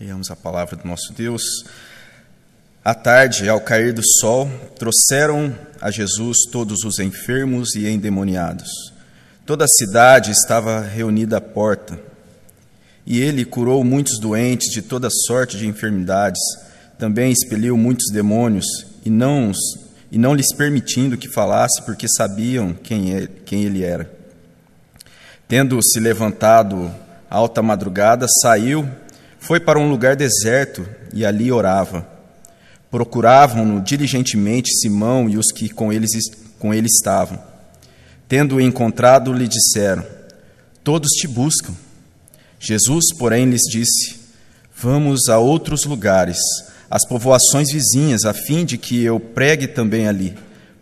Leiamos a palavra do nosso Deus. À tarde, ao cair do sol, trouxeram a Jesus todos os enfermos e endemoniados. Toda a cidade estava reunida à porta. E ele curou muitos doentes de toda sorte de enfermidades. Também expeliu muitos demônios e não, e não lhes permitindo que falasse, porque sabiam quem, é, quem ele era. Tendo se levantado alta madrugada, saiu foi para um lugar deserto e ali orava. Procuravam-no diligentemente Simão e os que com, eles, com ele estavam. Tendo-o encontrado, lhe disseram: Todos te buscam. Jesus, porém, lhes disse: Vamos a outros lugares, às povoações vizinhas, a fim de que eu pregue também ali,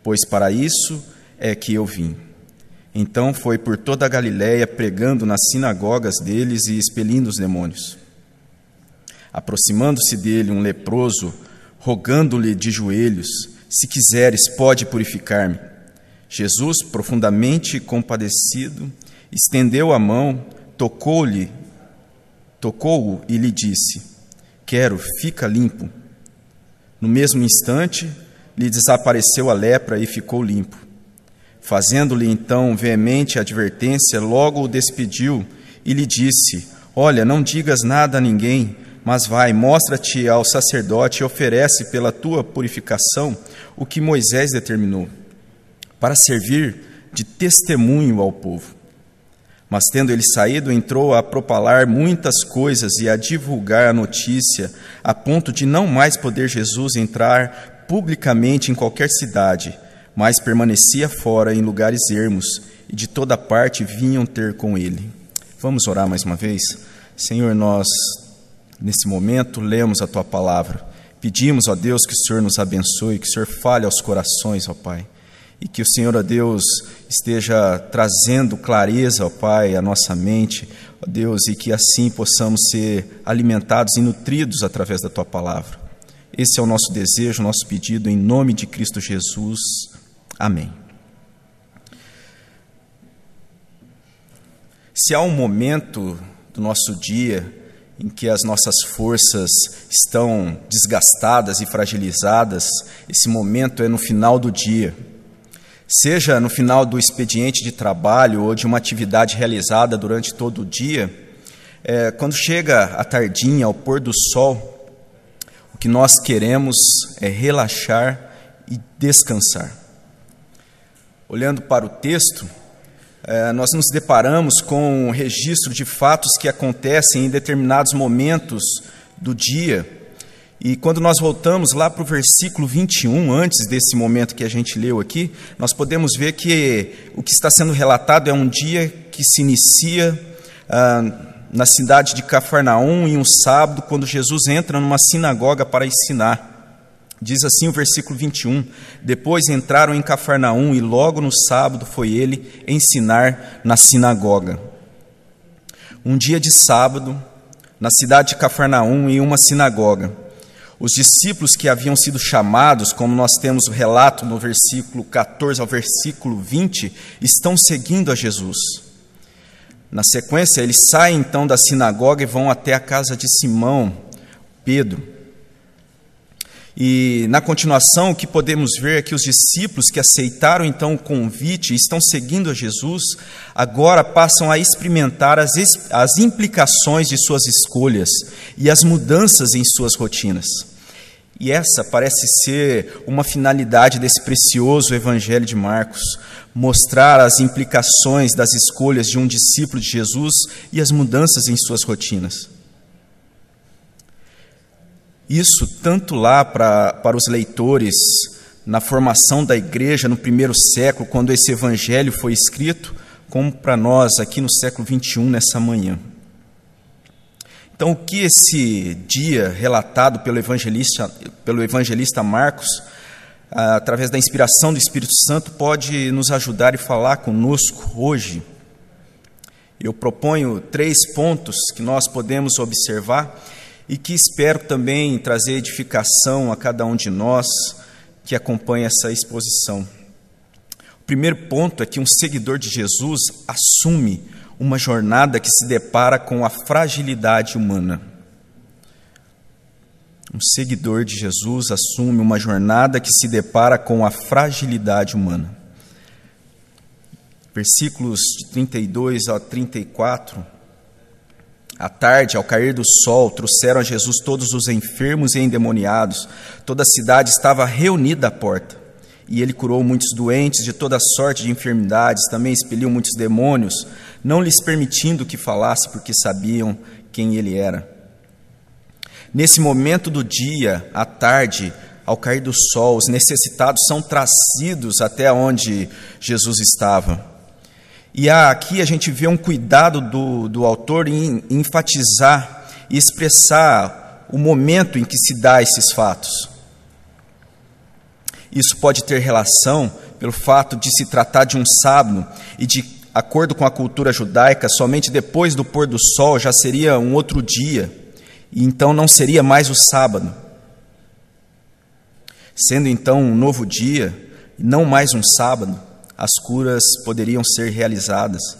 pois para isso é que eu vim. Então foi por toda a Galiléia pregando nas sinagogas deles e expelindo os demônios. Aproximando-se dele um leproso, rogando-lhe de joelhos: Se quiseres, pode purificar-me. Jesus, profundamente compadecido, estendeu a mão, tocou-lhe, tocou-o e lhe disse: Quero, fica limpo. No mesmo instante, lhe desapareceu a lepra e ficou limpo. Fazendo-lhe então veemente advertência, logo o despediu e lhe disse: Olha, não digas nada a ninguém, mas vai, mostra-te ao sacerdote e oferece pela tua purificação o que Moisés determinou, para servir de testemunho ao povo. Mas tendo ele saído, entrou a propalar muitas coisas e a divulgar a notícia, a ponto de não mais poder Jesus entrar publicamente em qualquer cidade, mas permanecia fora em lugares ermos, e de toda parte vinham ter com ele. Vamos orar mais uma vez? Senhor, nós Nesse momento, lemos a tua palavra. Pedimos, ó Deus, que o Senhor nos abençoe, que o Senhor fale aos corações, ó Pai. E que o Senhor, ó Deus, esteja trazendo clareza, ó Pai, à nossa mente, ó Deus, e que assim possamos ser alimentados e nutridos através da tua palavra. Esse é o nosso desejo, o nosso pedido, em nome de Cristo Jesus. Amém. Se há um momento do nosso dia em que as nossas forças estão desgastadas e fragilizadas, esse momento é no final do dia. Seja no final do expediente de trabalho ou de uma atividade realizada durante todo o dia, é, quando chega a tardinha, ao pôr do sol, o que nós queremos é relaxar e descansar. Olhando para o texto, nós nos deparamos com um registro de fatos que acontecem em determinados momentos do dia. E quando nós voltamos lá para o versículo 21, antes desse momento que a gente leu aqui, nós podemos ver que o que está sendo relatado é um dia que se inicia ah, na cidade de Cafarnaum em um sábado, quando Jesus entra numa sinagoga para ensinar. Diz assim o versículo 21: Depois entraram em Cafarnaum e logo no sábado foi ele ensinar na sinagoga. Um dia de sábado, na cidade de Cafarnaum, em uma sinagoga, os discípulos que haviam sido chamados, como nós temos o relato no versículo 14 ao versículo 20, estão seguindo a Jesus. Na sequência, eles saem então da sinagoga e vão até a casa de Simão, Pedro. E na continuação, o que podemos ver é que os discípulos que aceitaram então o convite e estão seguindo a Jesus, agora passam a experimentar as, as implicações de suas escolhas e as mudanças em suas rotinas. E essa parece ser uma finalidade desse precioso Evangelho de Marcos: mostrar as implicações das escolhas de um discípulo de Jesus e as mudanças em suas rotinas. Isso tanto lá para, para os leitores na formação da igreja no primeiro século, quando esse evangelho foi escrito, como para nós aqui no século 21, nessa manhã. Então, o que esse dia relatado pelo evangelista, pelo evangelista Marcos, através da inspiração do Espírito Santo, pode nos ajudar e falar conosco hoje? Eu proponho três pontos que nós podemos observar e que espero também trazer edificação a cada um de nós que acompanha essa exposição. O primeiro ponto é que um seguidor de Jesus assume uma jornada que se depara com a fragilidade humana. Um seguidor de Jesus assume uma jornada que se depara com a fragilidade humana. Versículos de 32 a 34. À tarde, ao cair do sol, trouxeram a Jesus todos os enfermos e endemoniados. Toda a cidade estava reunida à porta. E ele curou muitos doentes de toda sorte de enfermidades, também expeliu muitos demônios, não lhes permitindo que falasse, porque sabiam quem ele era. Nesse momento do dia, à tarde, ao cair do sol, os necessitados são trazidos até onde Jesus estava. E aqui a gente vê um cuidado do, do autor em enfatizar e expressar o momento em que se dá esses fatos. Isso pode ter relação pelo fato de se tratar de um sábado e de acordo com a cultura judaica, somente depois do pôr do sol já seria um outro dia, e então não seria mais o sábado. Sendo então um novo dia, não mais um sábado, as curas poderiam ser realizadas.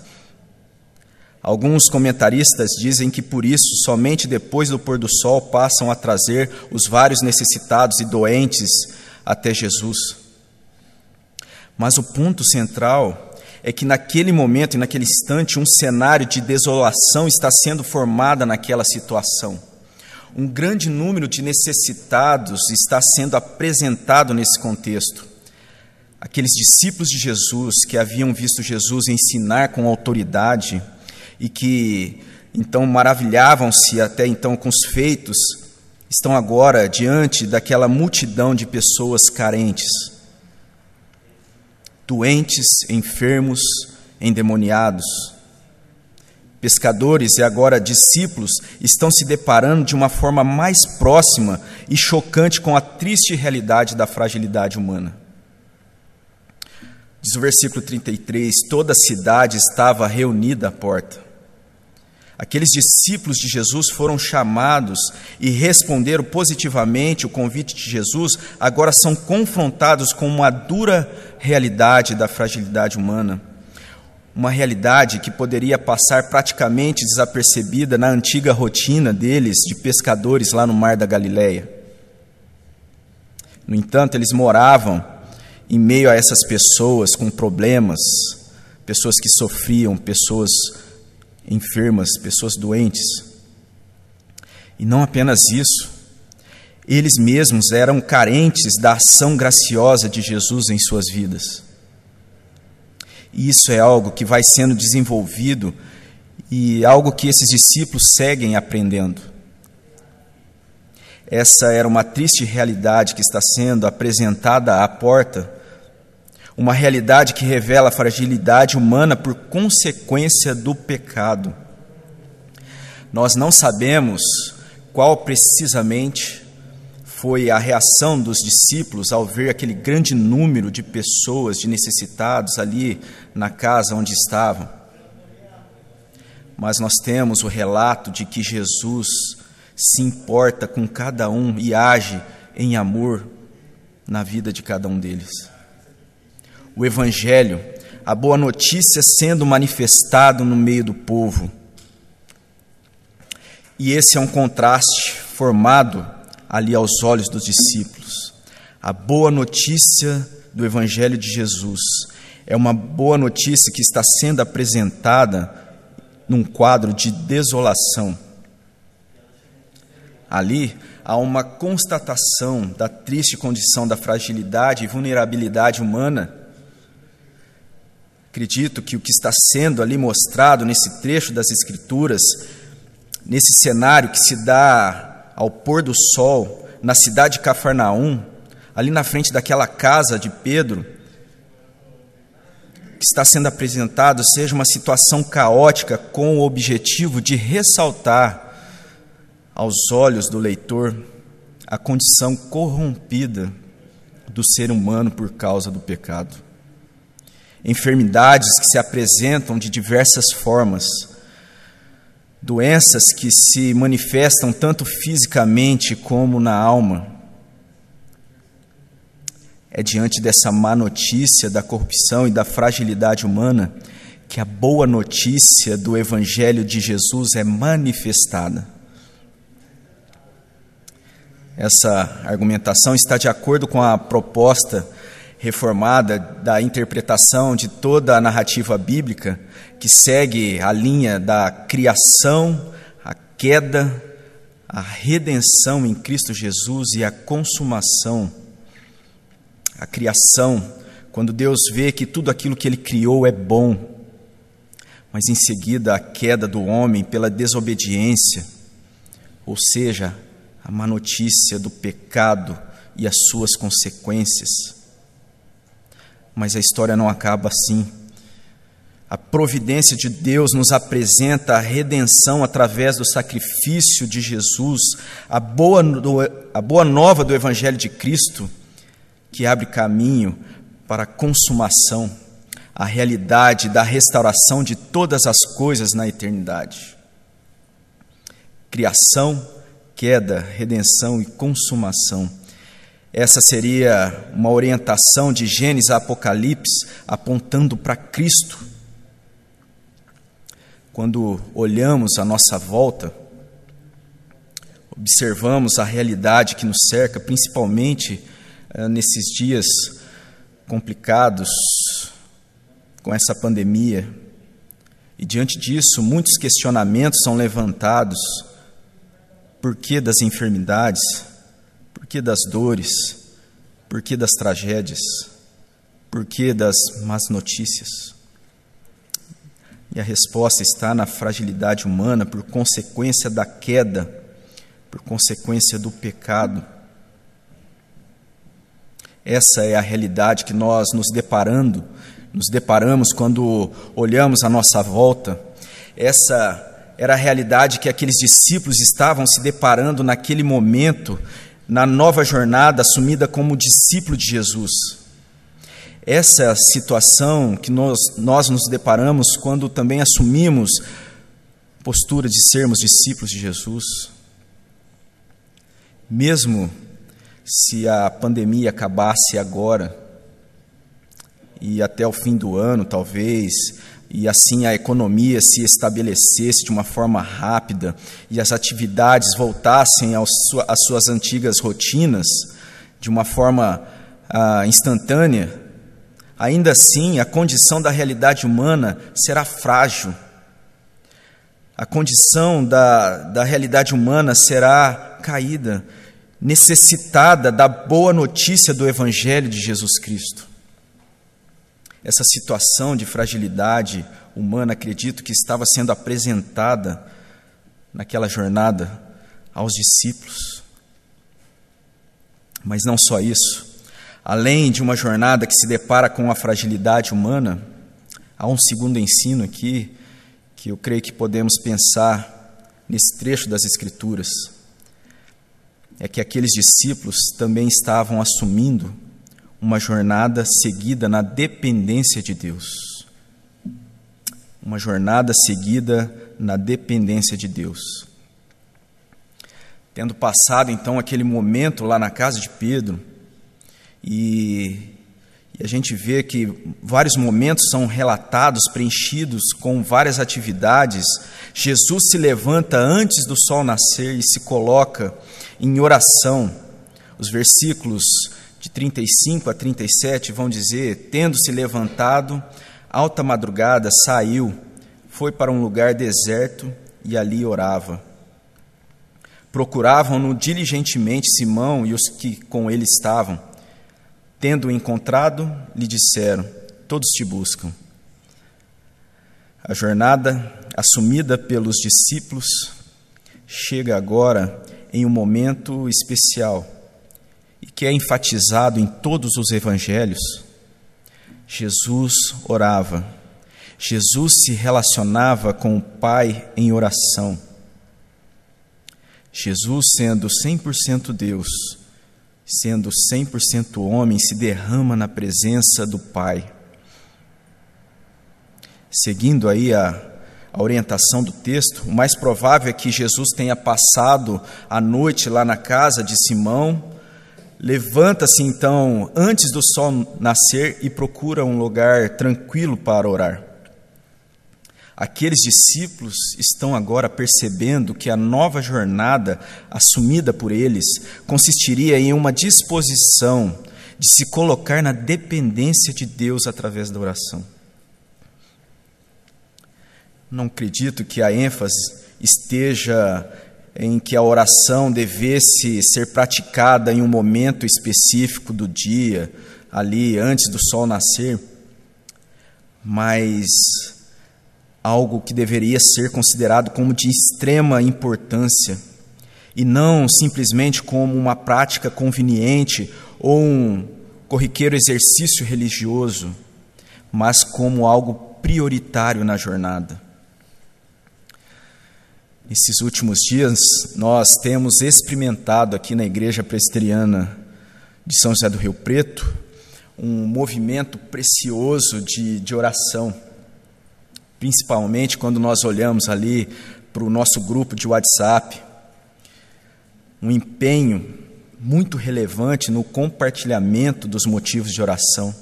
Alguns comentaristas dizem que por isso, somente depois do pôr do sol, passam a trazer os vários necessitados e doentes até Jesus. Mas o ponto central é que naquele momento e naquele instante um cenário de desolação está sendo formada naquela situação. Um grande número de necessitados está sendo apresentado nesse contexto. Aqueles discípulos de Jesus que haviam visto Jesus ensinar com autoridade e que então maravilhavam-se até então com os feitos, estão agora diante daquela multidão de pessoas carentes doentes, enfermos, endemoniados. Pescadores e agora discípulos estão se deparando de uma forma mais próxima e chocante com a triste realidade da fragilidade humana. Diz o versículo 33: toda a cidade estava reunida à porta. Aqueles discípulos de Jesus foram chamados e responderam positivamente o convite de Jesus, agora são confrontados com uma dura realidade da fragilidade humana. Uma realidade que poderia passar praticamente desapercebida na antiga rotina deles de pescadores lá no mar da Galileia. No entanto, eles moravam em meio a essas pessoas com problemas, pessoas que sofriam, pessoas enfermas, pessoas doentes. E não apenas isso, eles mesmos eram carentes da ação graciosa de Jesus em suas vidas. E isso é algo que vai sendo desenvolvido e algo que esses discípulos seguem aprendendo. Essa era uma triste realidade que está sendo apresentada à porta uma realidade que revela a fragilidade humana por consequência do pecado. Nós não sabemos qual precisamente foi a reação dos discípulos ao ver aquele grande número de pessoas, de necessitados ali na casa onde estavam. Mas nós temos o relato de que Jesus se importa com cada um e age em amor na vida de cada um deles o Evangelho, a boa notícia sendo manifestado no meio do povo. E esse é um contraste formado ali aos olhos dos discípulos. A boa notícia do Evangelho de Jesus é uma boa notícia que está sendo apresentada num quadro de desolação. Ali há uma constatação da triste condição da fragilidade e vulnerabilidade humana. Acredito que o que está sendo ali mostrado nesse trecho das Escrituras, nesse cenário que se dá ao pôr do sol na cidade de Cafarnaum, ali na frente daquela casa de Pedro, que está sendo apresentado seja uma situação caótica com o objetivo de ressaltar aos olhos do leitor a condição corrompida do ser humano por causa do pecado enfermidades que se apresentam de diversas formas, doenças que se manifestam tanto fisicamente como na alma. É diante dessa má notícia da corrupção e da fragilidade humana que a boa notícia do Evangelho de Jesus é manifestada. Essa argumentação está de acordo com a proposta reformada da interpretação de toda a narrativa bíblica que segue a linha da criação, a queda, a redenção em Cristo Jesus e a consumação. A criação, quando Deus vê que tudo aquilo que Ele criou é bom, mas em seguida a queda do homem pela desobediência, ou seja, a má notícia do pecado e as suas consequências. Mas a história não acaba assim. A providência de Deus nos apresenta a redenção através do sacrifício de Jesus, a boa, a boa nova do Evangelho de Cristo, que abre caminho para a consumação, a realidade da restauração de todas as coisas na eternidade. Criação, queda, redenção e consumação essa seria uma orientação de Gênesis a Apocalipse apontando para Cristo. Quando olhamos à nossa volta, observamos a realidade que nos cerca, principalmente eh, nesses dias complicados com essa pandemia. E diante disso, muitos questionamentos são levantados. Por que das enfermidades? que das dores? Por que das tragédias? Por que das más notícias? E a resposta está na fragilidade humana por consequência da queda, por consequência do pecado. Essa é a realidade que nós nos deparando, nos deparamos quando olhamos à nossa volta. Essa era a realidade que aqueles discípulos estavam se deparando naquele momento na nova jornada assumida como discípulo de Jesus. Essa situação que nós, nós nos deparamos quando também assumimos postura de sermos discípulos de Jesus. Mesmo se a pandemia acabasse agora, e até o fim do ano, talvez, e assim a economia se estabelecesse de uma forma rápida e as atividades voltassem às suas antigas rotinas de uma forma ah, instantânea, ainda assim a condição da realidade humana será frágil. A condição da, da realidade humana será caída, necessitada da boa notícia do Evangelho de Jesus Cristo essa situação de fragilidade humana, acredito que estava sendo apresentada naquela jornada aos discípulos. Mas não só isso. Além de uma jornada que se depara com a fragilidade humana, há um segundo ensino aqui que eu creio que podemos pensar nesse trecho das Escrituras. É que aqueles discípulos também estavam assumindo uma jornada seguida na dependência de Deus. Uma jornada seguida na dependência de Deus. Tendo passado então aquele momento lá na casa de Pedro, e, e a gente vê que vários momentos são relatados, preenchidos com várias atividades, Jesus se levanta antes do sol nascer e se coloca em oração. Os versículos de 35 a 37 vão dizer: Tendo-se levantado, alta madrugada, saiu, foi para um lugar deserto e ali orava. Procuravam-no diligentemente Simão e os que com ele estavam. Tendo-o encontrado, lhe disseram: Todos te buscam. A jornada assumida pelos discípulos chega agora em um momento especial e que é enfatizado em todos os evangelhos, Jesus orava. Jesus se relacionava com o Pai em oração. Jesus, sendo 100% Deus, sendo 100% homem, se derrama na presença do Pai. Seguindo aí a, a orientação do texto, o mais provável é que Jesus tenha passado a noite lá na casa de Simão Levanta-se então antes do sol nascer e procura um lugar tranquilo para orar. Aqueles discípulos estão agora percebendo que a nova jornada assumida por eles consistiria em uma disposição de se colocar na dependência de Deus através da oração. Não acredito que a ênfase esteja em que a oração devesse ser praticada em um momento específico do dia, ali antes do sol nascer, mas algo que deveria ser considerado como de extrema importância e não simplesmente como uma prática conveniente ou um corriqueiro exercício religioso, mas como algo prioritário na jornada. Nesses últimos dias, nós temos experimentado aqui na Igreja Presbiteriana de São José do Rio Preto um movimento precioso de, de oração principalmente quando nós olhamos ali para o nosso grupo de WhatsApp, um empenho muito relevante no compartilhamento dos motivos de oração.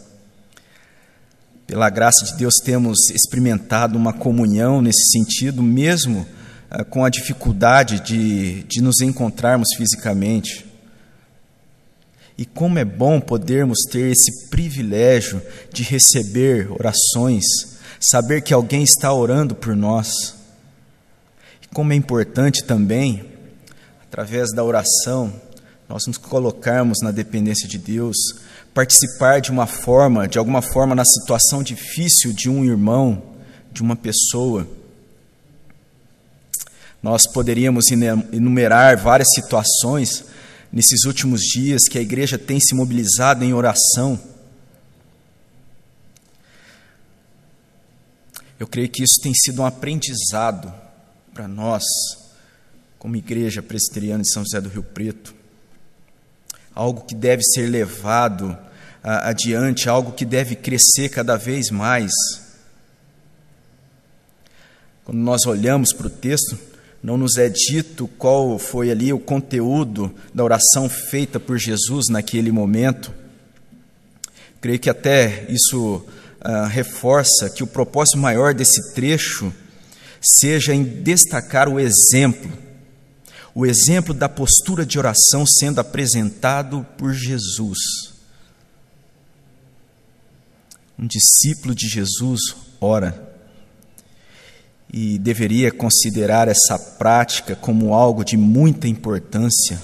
Pela graça de Deus, temos experimentado uma comunhão nesse sentido, mesmo com a dificuldade de, de nos encontrarmos fisicamente. E como é bom podermos ter esse privilégio de receber orações saber que alguém está orando por nós. E como é importante também, através da oração, nós nos colocarmos na dependência de Deus, participar de uma forma, de alguma forma, na situação difícil de um irmão, de uma pessoa. Nós poderíamos enumerar várias situações nesses últimos dias que a igreja tem se mobilizado em oração Eu creio que isso tem sido um aprendizado para nós, como igreja presbiteriana de São José do Rio Preto. Algo que deve ser levado adiante, algo que deve crescer cada vez mais. Quando nós olhamos para o texto, não nos é dito qual foi ali o conteúdo da oração feita por Jesus naquele momento. Creio que até isso uh, reforça que o propósito maior desse trecho seja em destacar o exemplo, o exemplo da postura de oração sendo apresentado por Jesus. Um discípulo de Jesus ora e deveria considerar essa prática como algo de muita importância,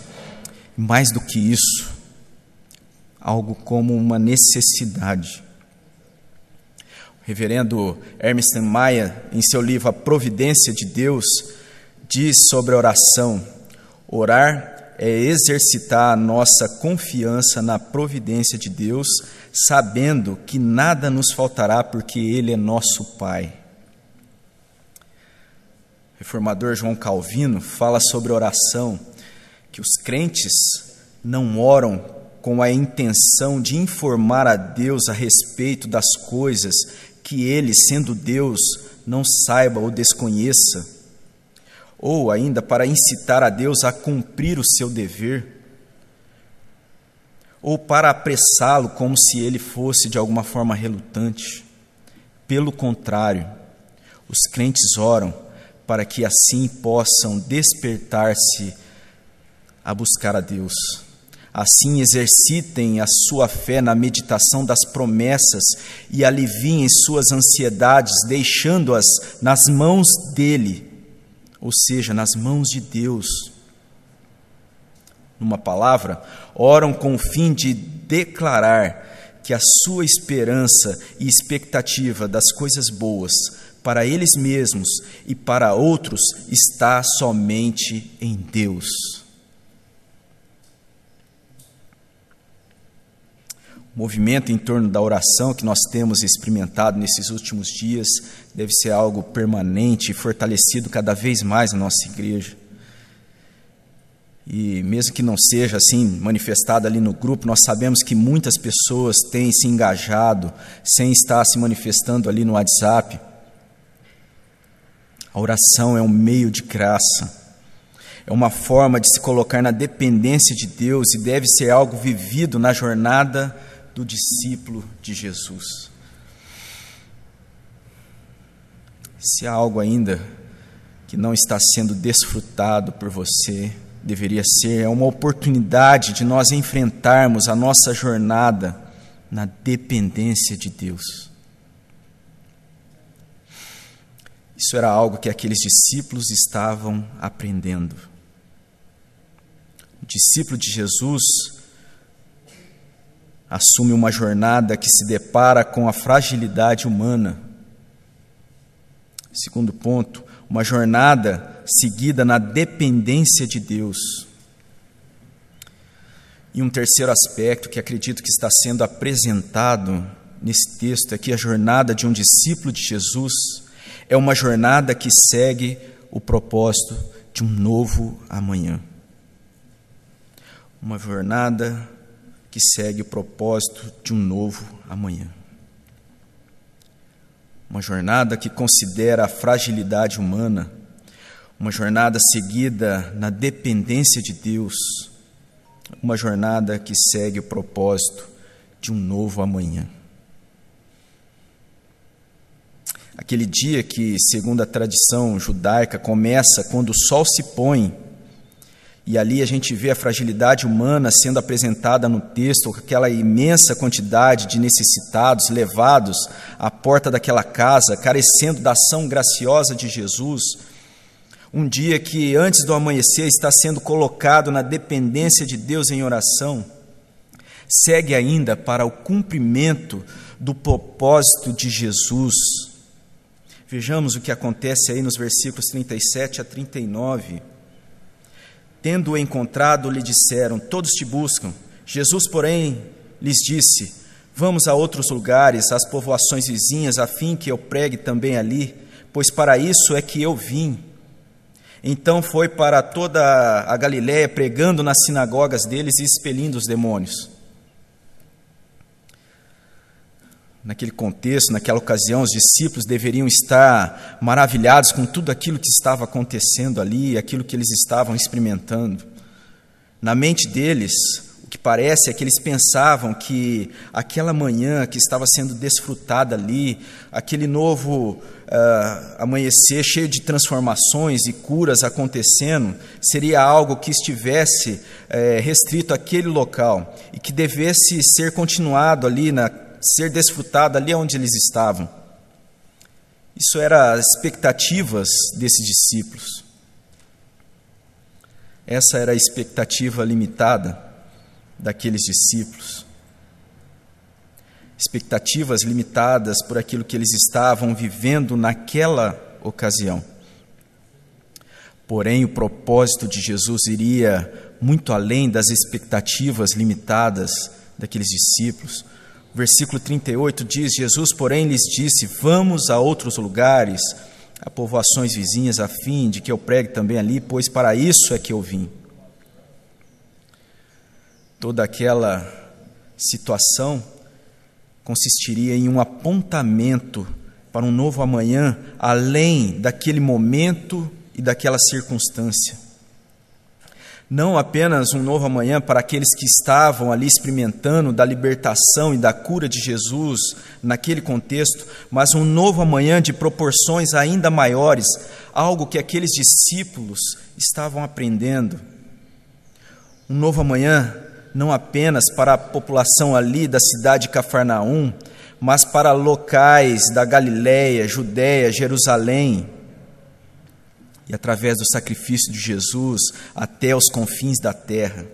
mais do que isso, algo como uma necessidade reverendo Hermes Maia, em seu livro A Providência de Deus, diz sobre a oração: orar é exercitar a nossa confiança na providência de Deus, sabendo que nada nos faltará porque Ele é nosso Pai. Reformador João Calvino fala sobre oração, que os crentes não oram com a intenção de informar a Deus a respeito das coisas que ele, sendo Deus, não saiba ou desconheça, ou ainda para incitar a Deus a cumprir o seu dever, ou para apressá-lo como se ele fosse de alguma forma relutante. Pelo contrário, os crentes oram para que assim possam despertar-se a buscar a Deus. Assim, exercitem a sua fé na meditação das promessas e aliviem suas ansiedades, deixando-as nas mãos dele, ou seja, nas mãos de Deus. Numa palavra, oram com o fim de declarar que a sua esperança e expectativa das coisas boas para eles mesmos e para outros está somente em Deus. movimento em torno da oração que nós temos experimentado nesses últimos dias deve ser algo permanente e fortalecido cada vez mais na nossa igreja. E mesmo que não seja assim manifestado ali no grupo, nós sabemos que muitas pessoas têm se engajado sem estar se manifestando ali no WhatsApp. A oração é um meio de graça. É uma forma de se colocar na dependência de Deus e deve ser algo vivido na jornada do discípulo de Jesus. Se há algo ainda que não está sendo desfrutado por você, deveria ser é uma oportunidade de nós enfrentarmos a nossa jornada na dependência de Deus. Isso era algo que aqueles discípulos estavam aprendendo. O discípulo de Jesus assume uma jornada que se depara com a fragilidade humana. Segundo ponto, uma jornada seguida na dependência de Deus. E um terceiro aspecto que acredito que está sendo apresentado nesse texto é que a jornada de um discípulo de Jesus é uma jornada que segue o propósito de um novo amanhã. Uma jornada que segue o propósito de um novo amanhã. Uma jornada que considera a fragilidade humana, uma jornada seguida na dependência de Deus, uma jornada que segue o propósito de um novo amanhã. Aquele dia que, segundo a tradição judaica, começa quando o sol se põe, e ali a gente vê a fragilidade humana sendo apresentada no texto, aquela imensa quantidade de necessitados levados à porta daquela casa, carecendo da ação graciosa de Jesus. Um dia que, antes do amanhecer, está sendo colocado na dependência de Deus em oração, segue ainda para o cumprimento do propósito de Jesus Vejamos o que acontece aí nos versículos 37 a 39. Tendo-o encontrado, lhe disseram: Todos te buscam. Jesus, porém, lhes disse: Vamos a outros lugares, às povoações vizinhas, a fim que eu pregue também ali, pois para isso é que eu vim. Então foi para toda a Galiléia, pregando nas sinagogas deles e expelindo os demônios. Naquele contexto, naquela ocasião, os discípulos deveriam estar maravilhados com tudo aquilo que estava acontecendo ali, aquilo que eles estavam experimentando. Na mente deles, o que parece é que eles pensavam que aquela manhã que estava sendo desfrutada ali, aquele novo uh, amanhecer cheio de transformações e curas acontecendo, seria algo que estivesse uh, restrito àquele local e que devesse ser continuado ali na ser desfrutado ali onde eles estavam. Isso era as expectativas desses discípulos. Essa era a expectativa limitada daqueles discípulos. Expectativas limitadas por aquilo que eles estavam vivendo naquela ocasião. Porém, o propósito de Jesus iria muito além das expectativas limitadas daqueles discípulos. Versículo 38 diz: Jesus, porém, lhes disse: Vamos a outros lugares, a povoações vizinhas, a fim de que eu pregue também ali, pois para isso é que eu vim. Toda aquela situação consistiria em um apontamento para um novo amanhã, além daquele momento e daquela circunstância não apenas um novo amanhã para aqueles que estavam ali experimentando da libertação e da cura de Jesus naquele contexto, mas um novo amanhã de proporções ainda maiores, algo que aqueles discípulos estavam aprendendo. Um novo amanhã não apenas para a população ali da cidade de Cafarnaum, mas para locais da Galiléia, Judéia, Jerusalém, e através do sacrifício de Jesus até os confins da terra.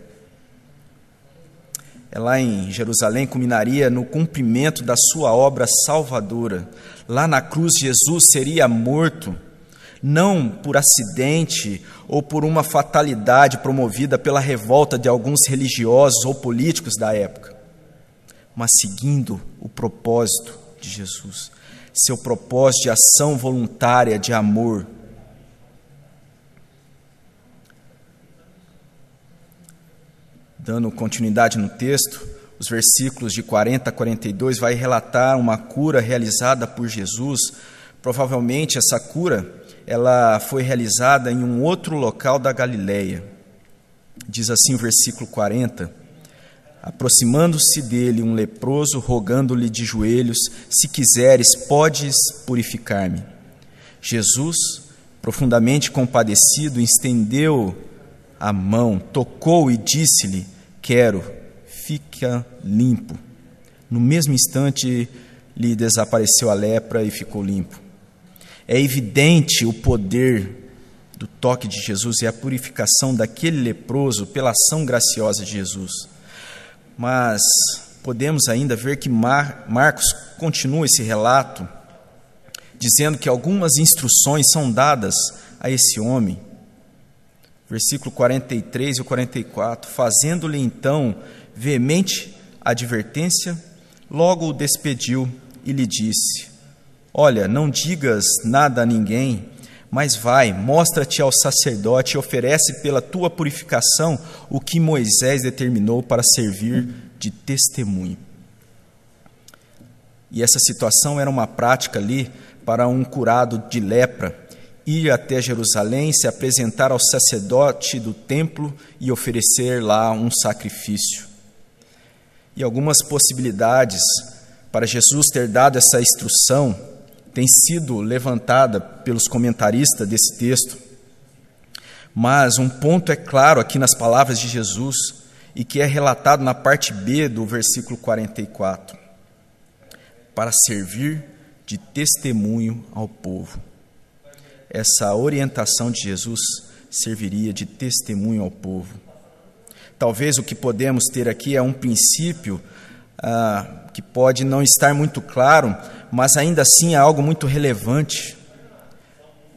É lá em Jerusalém culminaria no cumprimento da sua obra salvadora. Lá na cruz, Jesus seria morto, não por acidente ou por uma fatalidade promovida pela revolta de alguns religiosos ou políticos da época, mas seguindo o propósito de Jesus, seu propósito de ação voluntária, de amor Dando continuidade no texto, os versículos de 40 a 42 vai relatar uma cura realizada por Jesus. Provavelmente essa cura ela foi realizada em um outro local da Galileia. Diz assim o versículo 40: Aproximando-se dele um leproso, rogando-lhe de joelhos: Se quiseres, podes purificar-me. Jesus, profundamente compadecido, estendeu a mão, tocou e disse-lhe: Quero, fica limpo. No mesmo instante, lhe desapareceu a lepra e ficou limpo. É evidente o poder do toque de Jesus e a purificação daquele leproso pela ação graciosa de Jesus. Mas podemos ainda ver que Mar Marcos continua esse relato dizendo que algumas instruções são dadas a esse homem. Versículo 43 e 44. Fazendo-lhe então veemente advertência, logo o despediu e lhe disse: Olha, não digas nada a ninguém, mas vai, mostra-te ao sacerdote e oferece pela tua purificação o que Moisés determinou para servir de testemunho. E essa situação era uma prática ali para um curado de lepra ir até Jerusalém, se apresentar ao sacerdote do templo e oferecer lá um sacrifício. E algumas possibilidades para Jesus ter dado essa instrução tem sido levantada pelos comentaristas desse texto. Mas um ponto é claro aqui nas palavras de Jesus e que é relatado na parte B do versículo 44. Para servir de testemunho ao povo. Essa orientação de Jesus serviria de testemunho ao povo. Talvez o que podemos ter aqui é um princípio ah, que pode não estar muito claro, mas ainda assim é algo muito relevante.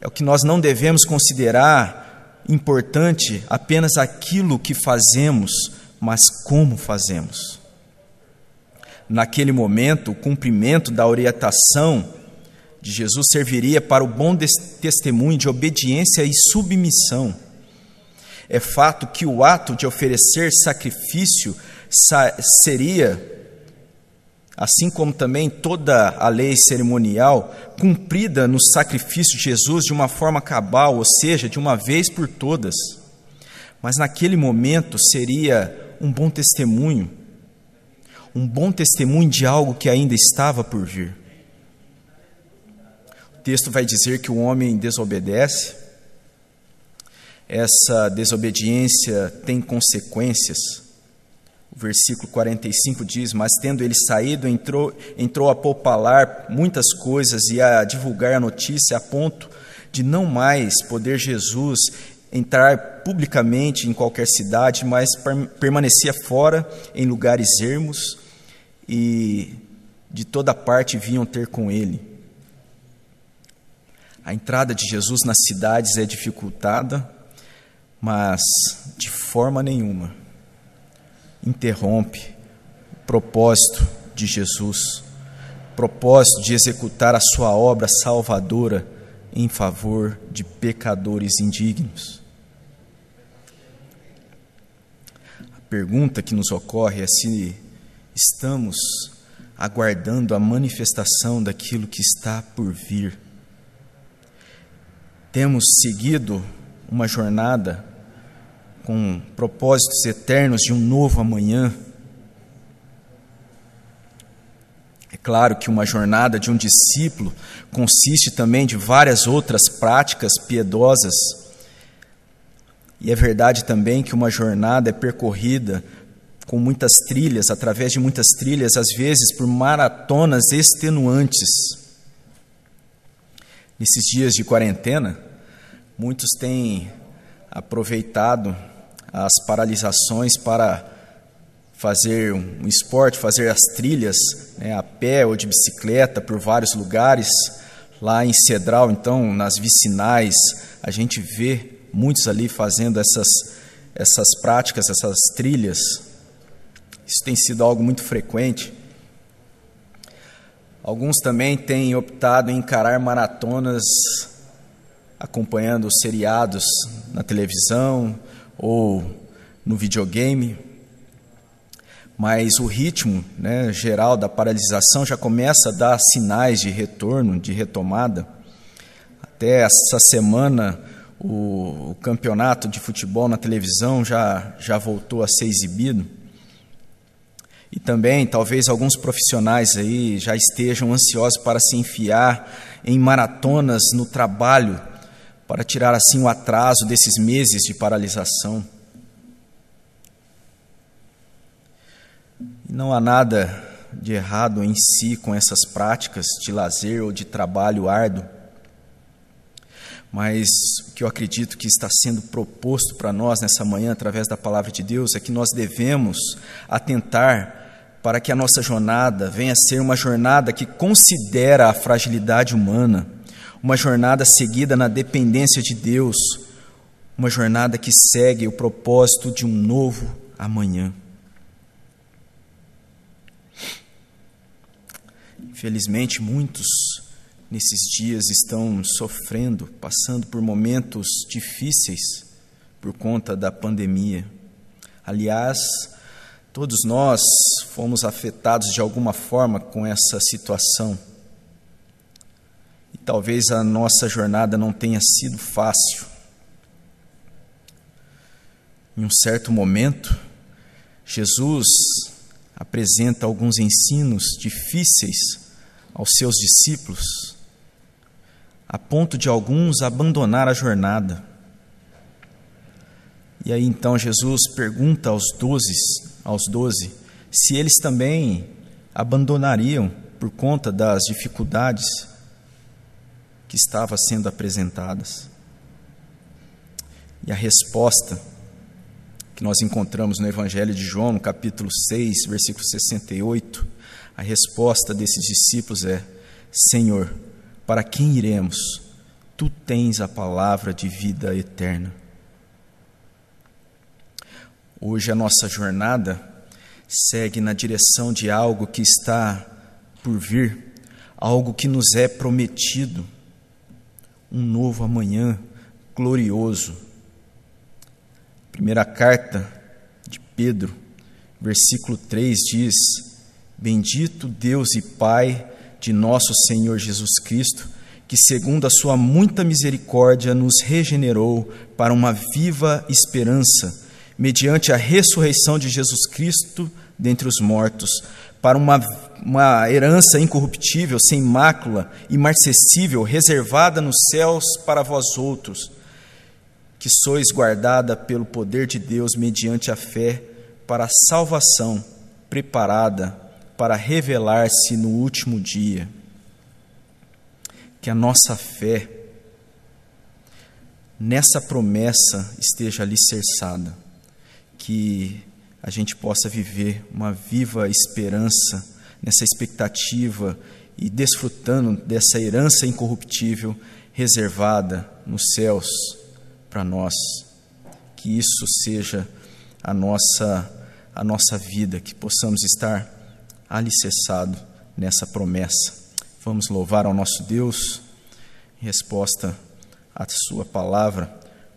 É o que nós não devemos considerar importante apenas aquilo que fazemos, mas como fazemos. Naquele momento, o cumprimento da orientação de Jesus serviria para o bom testemunho de obediência e submissão. É fato que o ato de oferecer sacrifício seria assim como também toda a lei cerimonial, cumprida no sacrifício de Jesus de uma forma cabal, ou seja, de uma vez por todas. Mas naquele momento seria um bom testemunho, um bom testemunho de algo que ainda estava por vir. Texto vai dizer que o homem desobedece, essa desobediência tem consequências o versículo 45 diz: Mas tendo ele saído, entrou, entrou a popular muitas coisas e a divulgar a notícia a ponto de não mais poder Jesus entrar publicamente em qualquer cidade, mas permanecia fora em lugares ermos e de toda parte vinham ter com ele. A entrada de Jesus nas cidades é dificultada, mas de forma nenhuma interrompe o propósito de Jesus, propósito de executar a sua obra salvadora em favor de pecadores indignos. A pergunta que nos ocorre é se estamos aguardando a manifestação daquilo que está por vir. Temos seguido uma jornada com propósitos eternos de um novo amanhã. É claro que uma jornada de um discípulo consiste também de várias outras práticas piedosas. E é verdade também que uma jornada é percorrida com muitas trilhas, através de muitas trilhas, às vezes por maratonas extenuantes. Nesses dias de quarentena, muitos têm aproveitado as paralisações para fazer um esporte, fazer as trilhas né, a pé ou de bicicleta por vários lugares. Lá em Cedral, então, nas vicinais, a gente vê muitos ali fazendo essas, essas práticas, essas trilhas. Isso tem sido algo muito frequente. Alguns também têm optado em encarar maratonas acompanhando seriados na televisão, ou no videogame, mas o ritmo né, geral da paralisação já começa a dar sinais de retorno, de retomada. Até essa semana, o, campeonato de futebol na televisão já, já voltou a ser exibido. E também, talvez alguns profissionais aí já estejam ansiosos para se enfiar em maratonas no trabalho, para tirar assim o atraso desses meses de paralisação. Não há nada de errado em si com essas práticas de lazer ou de trabalho árduo. Mas o que eu acredito que está sendo proposto para nós nessa manhã, através da palavra de Deus, é que nós devemos atentar para que a nossa jornada venha a ser uma jornada que considera a fragilidade humana, uma jornada seguida na dependência de Deus, uma jornada que segue o propósito de um novo amanhã. Infelizmente, muitos nesses dias estão sofrendo, passando por momentos difíceis por conta da pandemia. Aliás, todos nós fomos afetados de alguma forma com essa situação. E talvez a nossa jornada não tenha sido fácil. Em um certo momento, Jesus apresenta alguns ensinos difíceis aos seus discípulos, a ponto de alguns abandonar a jornada. E aí então Jesus pergunta aos doze, aos doze, se eles também abandonariam por conta das dificuldades que estavam sendo apresentadas. E a resposta que nós encontramos no Evangelho de João, no capítulo 6, versículo 68, a resposta desses discípulos é: Senhor, para quem iremos? Tu tens a palavra de vida eterna. Hoje a nossa jornada segue na direção de algo que está por vir, algo que nos é prometido, um novo amanhã glorioso. Primeira carta de Pedro, versículo 3 diz: Bendito Deus e Pai de nosso Senhor Jesus Cristo, que, segundo a Sua muita misericórdia, nos regenerou para uma viva esperança, mediante a ressurreição de Jesus Cristo dentre os mortos, para uma, uma herança incorruptível, sem mácula, imarcessível, reservada nos céus para vós outros, que sois guardada pelo poder de Deus mediante a fé para a salvação preparada para revelar-se no último dia. Que a nossa fé nessa promessa esteja alicerçada, que a gente possa viver uma viva esperança nessa expectativa e desfrutando dessa herança incorruptível reservada nos céus para nós. Que isso seja a nossa a nossa vida, que possamos estar alicerçado nessa promessa. Vamos louvar ao nosso Deus em resposta à Sua palavra.